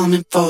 coming for.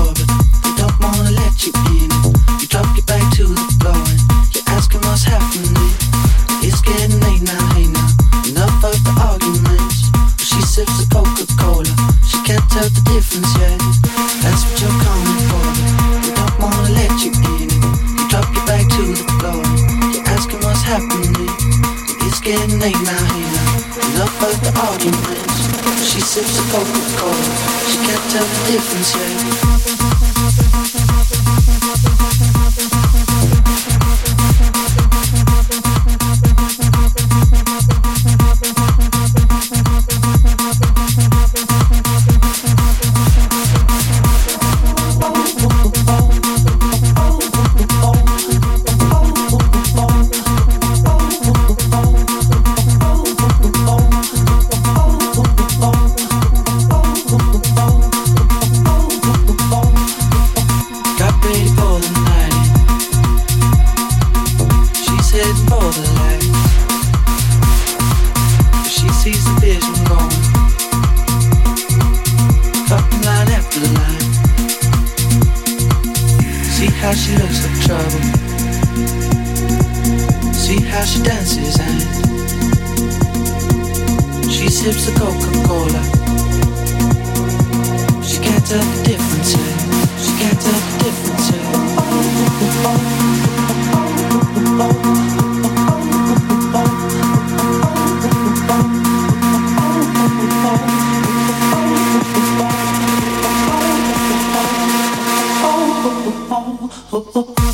chances